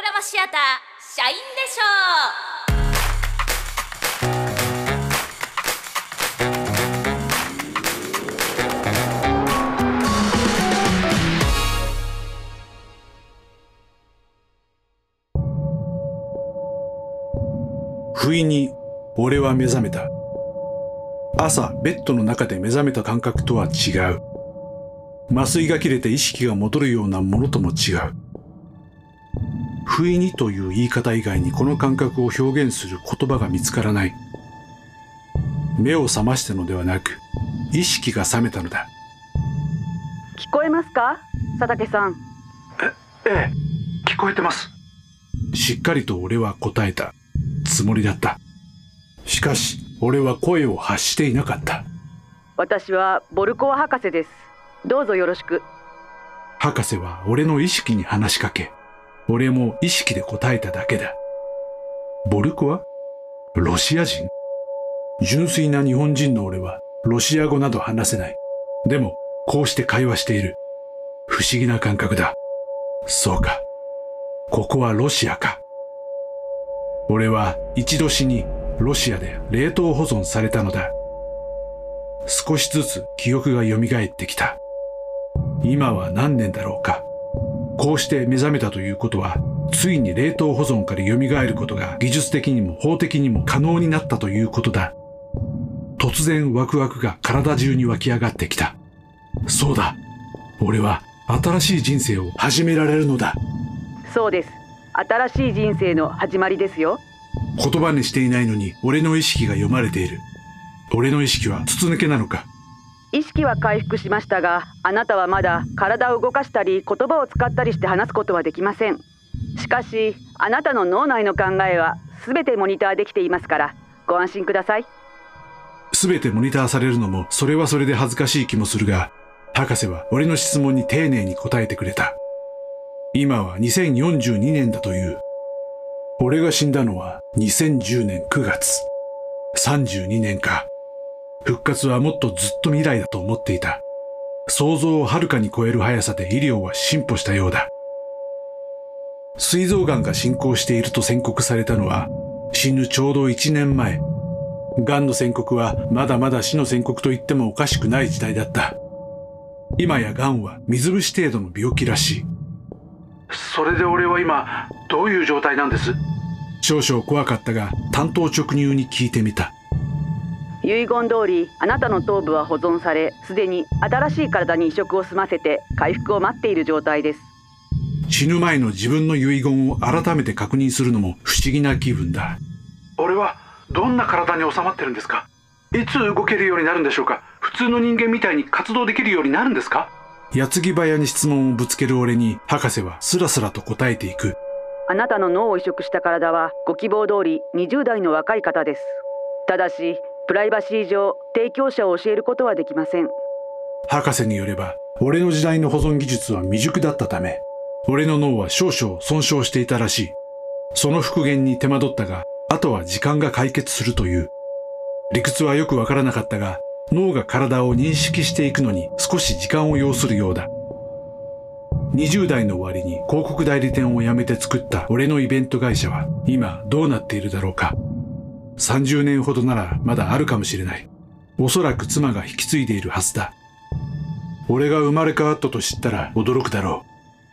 ドラマシアター社員でしょう不意に俺は目覚めた。朝ベッドの中で目覚めた感覚とは違う。麻酔が切れて意識が戻るようなものとも違う。不意にという言い方以外にこの感覚を表現する言葉が見つからない。目を覚ましたのではなく意識が覚めたのだ。聞こえますか？佐竹さん。ええ。聞こえてます。しっかりと俺は答えた。つもりだった。しかし俺は声を発していなかった。私はボルコワ博士です。どうぞよろしく。博士は俺の意識に話しかけ俺も意識で答えただけだ。ボルコワロシア人？純粋な日本人の俺はロシア語など話せない。でもこうして会話している。不思議な感覚だ。そうか。ここはロシアか。俺は一度死にロシアで冷凍保存されたのだ。少しずつ記憶が蘇ってきた。今は何年だろうか。こうして目覚めたということはついに冷凍保存から蘇ることが技術的にも法的にも可能になったということだ。突然ワクワクが体中に湧き上がってきた。そうだ。俺は新しい人生を始められるのだ。そうです。新しい人生の始まりですよ。言葉にしていないのに俺の意識が読まれている。俺の意識は筒抜けなのか？意識は回復しましたがあなたはまだ体を動かしたり言葉を使ったりして話すことはできません。しかしあなたの脳内の考えは全てモニターできていますからご安心ください。全てモニターされるのもそれはそれで恥ずかしい気もするが博士は俺の質問に丁寧に答えてくれた。今は2042年だという。俺が死んだのは2010年9月。32年か。復活はもっとずっと未来だと思っていた。想像をはるかに超える速さで医療は進歩したようだ。膵臓癌が進行していると宣告されたのは死ぬちょうど1年前。癌の宣告はまだまだ死の宣告と言ってもおかしくない時代だった。今や癌は水虫程度の病気らしい。それで俺は今どういう状態なんです？少々怖かったが単刀直入に聞いてみた。遺言通りあなたの頭部は保存されすでに新しい体に移植を済ませて回復を待っている状態です。死ぬ前の自分の遺言を改めて確認するのも不思議な気分だ。俺はどんな体に収まってるんですか？いつ動けるようになるんでしょうか？普通の人間みたいに活動できるようになるんですか？矢継ぎ早に質問をぶつける俺に博士はスラスラと答えていく。あなたの脳を移植した体はご希望通り20代の若い方です。ただしプライバシー上提供者を教えることはできません。博士によれば俺の時代の保存技術は未熟だったため俺の脳は少々損傷していたらしい。その復元に手間取ったがあとは時間が解決するという。理屈はよくわからなかったが脳が体を認識していくのに少し時間を要するようだ。20代の終わりに広告代理店を辞めて作った俺のイベント会社は今どうなっているだろうか。30年ほどならまだあるかもしれない。おそらく妻が引き継いでいるはずだ。俺が生まれ変わったと知ったら驚くだろ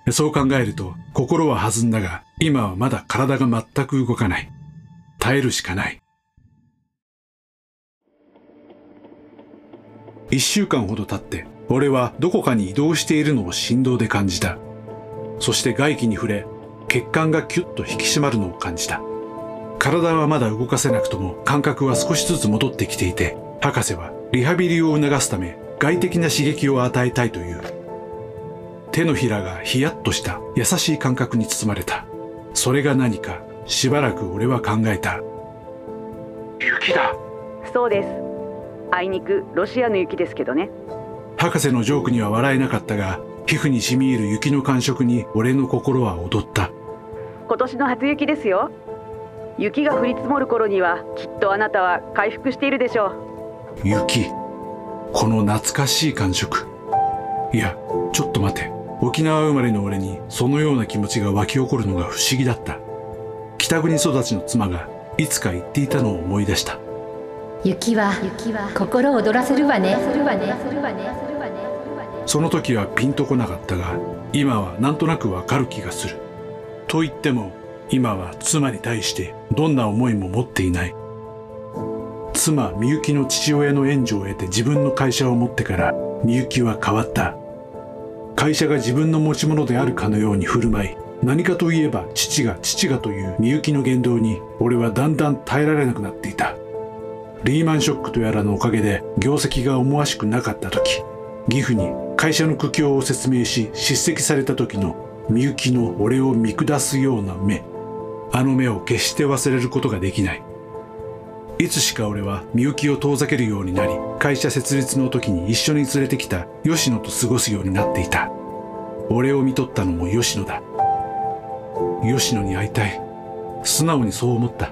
う。そう考えると心は弾んだが、今はまだ体が全く動かない。耐えるしかない。一週間ほど経って、俺はどこかに移動しているのを振動で感じた。そして外気に触れ、血管がキュッと引き締まるのを感じた。体はまだ動かせなくとも感覚は少しずつ戻ってきていて、博士はリハビリを促すため外的な刺激を与えたいという。手のひらがヒヤッとした優しい感覚に包まれた。それが何かしばらく俺は考えた。雪だ。そうです。あいにくロシアの雪ですけどね。博士のジョークには笑えなかったが、皮膚に染み入る雪の感触に俺の心は踊った。今年の初雪ですよ。雪が降り積もる頃にはきっとあなたは回復しているでしょう。雪。この懐かしい感触。いやちょっと待て。沖縄生まれの俺にそのような気持ちが湧き起こるのが不思議だった。北国育ちの妻がいつか言っていたのを思い出した。雪は心躍らせるわね。その時はピンとこなかったが今はなんとなくわかる気がする。と言っても今は妻に対してどんな思いも持っていない。妻みゆきの父親の援助を得て自分の会社を持ってからみゆきは変わった。会社が自分の持ち物であるかのように振る舞い何かといえば父が父がというみゆきの言動に俺はだんだん耐えられなくなっていた。リーマンショックとやらのおかげで業績が思わしくなかった時義父に会社の苦境を説明し叱責された時のみゆきの俺を見下すような目。あの目を決して忘れることができない。いつしか俺はみゆきを遠ざけるようになり会社設立の時に一緒に連れてきた吉野と過ごすようになっていた。俺を見とったのも吉野だ。吉野に会いたい。素直にそう思った。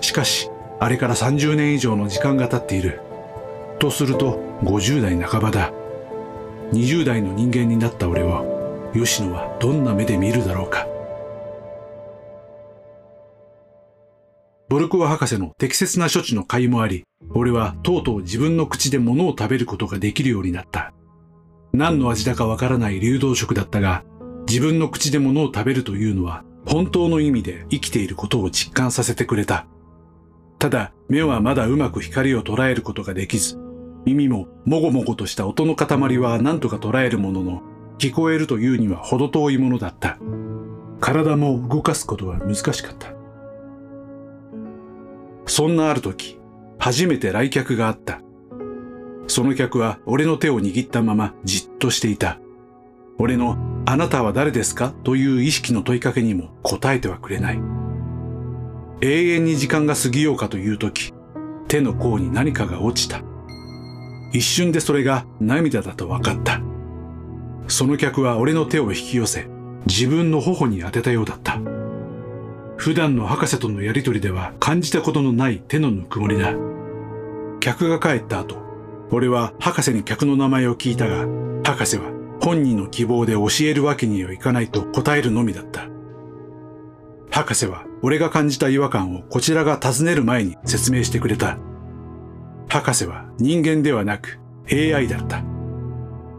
しかしあれから30年以上の時間が経っている。とすると50代半ばだ。20代の人間になった俺を吉野はどんな目で見るだろうか。ボルコワ博士の適切な処置の甲斐もあり、俺はとうとう自分の口で物を食べることができるようになった。何の味だかわからない流動食だったが、自分の口で物を食べるというのは、本当の意味で生きていることを実感させてくれた。ただ、目はまだうまく光を捉えることができず、耳ももごもごとした音の塊は何とか捉えるものの、聞こえるというには程遠いものだった。体も動かすことは難しかった。そんなある時、初めて来客があった。その客は俺の手を握ったままじっとしていた。俺のあなたは誰ですか？という意識の問いかけにも答えてはくれない。永遠に時間が過ぎようかという時、手の甲に何かが落ちた。一瞬でそれが涙だと分かった。その客は俺の手を引き寄せ、自分の頬に当てたようだった。普段の博士とのやりとりでは感じたことのない手のぬくもりだ。客が帰った後、俺は博士に客の名前を聞いたが、博士は本人の希望で教えるわけにはいかないと答えるのみだった。博士は俺が感じた違和感をこちらが尋ねる前に説明してくれた。博士は人間ではなく AI だった。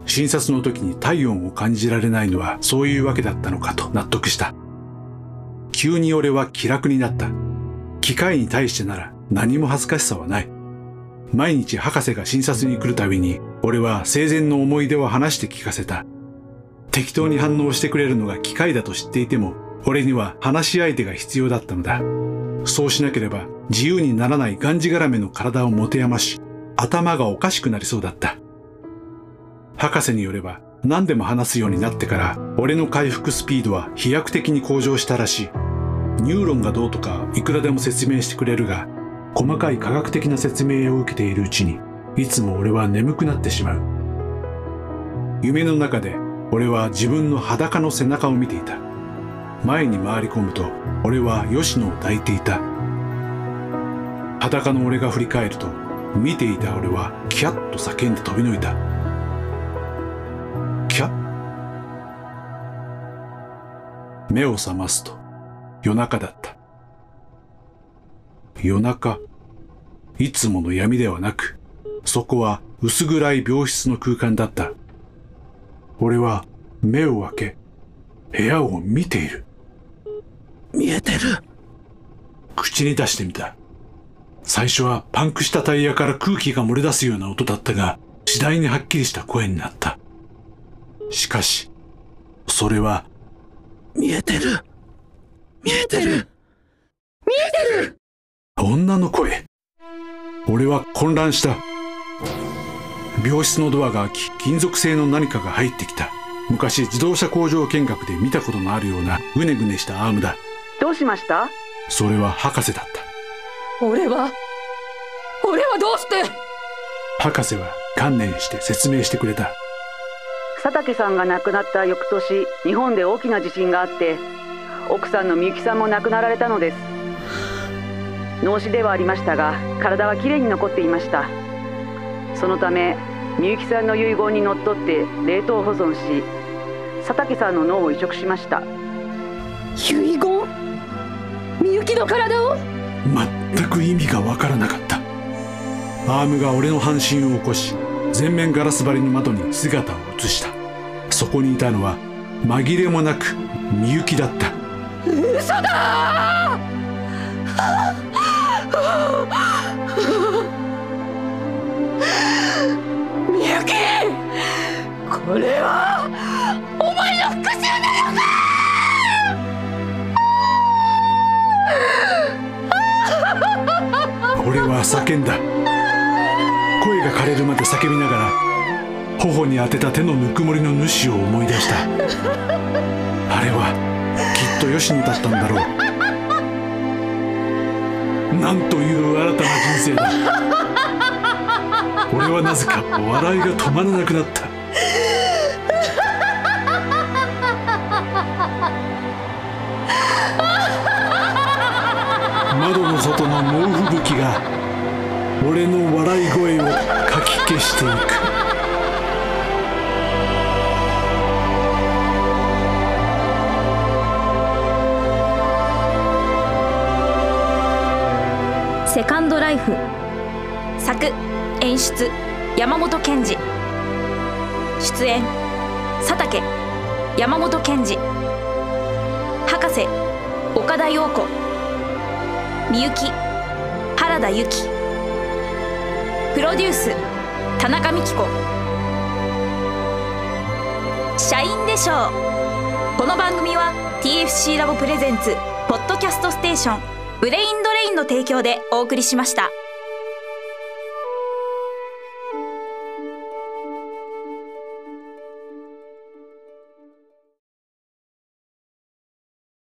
診察の時に体温を感じられないのはそういうわけだったのかと納得した。急に俺は気楽になった。機械に対してなら何も恥ずかしさはない。毎日博士が診察に来るたびに俺は生前の思い出を話して聞かせた。適当に反応してくれるのが機械だと知っていても俺には話し相手が必要だったのだ。そうしなければ自由にならないがんじがらめの体を持て余し頭がおかしくなりそうだった。博士によれば何でも話すようになってから俺の回復スピードは飛躍的に向上したらしい。ニューロンがどうとかいくらでも説明してくれるが、細かい科学的な説明を受けているうちに、いつも俺は眠くなってしまう。夢の中で俺は自分の裸の背中を見ていた。前に回り込むと俺は吉野を抱いていた。裸の俺が振り返ると、見ていた俺はキャッと叫んで飛び抜いた。キャッ目を覚ますと、夜中だった。夜中、いつもの闇ではなく、そこは薄暗い病室の空間だった。俺は目を開け、部屋を見ている。見えてる。口に出してみた。最初はパンクしたタイヤから空気が漏れ出すような音だったが、次第にはっきりした声になった。しかし、それは、見えてる。見えてる。見えてる。女の声。俺は混乱した。病室のドアが開き金属製の何かが入ってきた。昔自動車工場見学で見たことのあるようなぐねぐねしたアームだ。どうしました？それは博士だった。俺は？俺はどうして？博士は観念して説明してくれた。佐竹さんが亡くなった翌年日本で大きな地震があって奥さんのみゆきさんも亡くなられたのです。脳死ではありましたが体はきれいに残っていました。そのためみゆきさんの遺言にのっとって冷凍保存し佐竹さんの脳を移植しました。遺言？みゆきの体を？全く意味がわからなかった。アームが俺の半身を起こし全面ガラス張りの窓に姿を映した。そこにいたのは紛れもなくみゆきだった嘘だみゆきこれはお前の復讐なのか！俺は叫んだ。声が枯れるまで叫びながら頬に当てた手のぬくもりの主を思い出した。あれはきっと吉野だったんだろう。なんという新たな人生だ。俺はなぜか笑いが止まらなくなった。窓の外の猛吹雪が俺の笑い声をかき消していく。セカンドライフ。作演出山本賢治。出演佐竹山本賢治。博士岡田陽子。みゆき原田由紀。プロデュース田中美希子。社員でしょう。この番組は TFC ラボ presents ポッドキャストステーション。ブレインドレインの提供でお送りしました。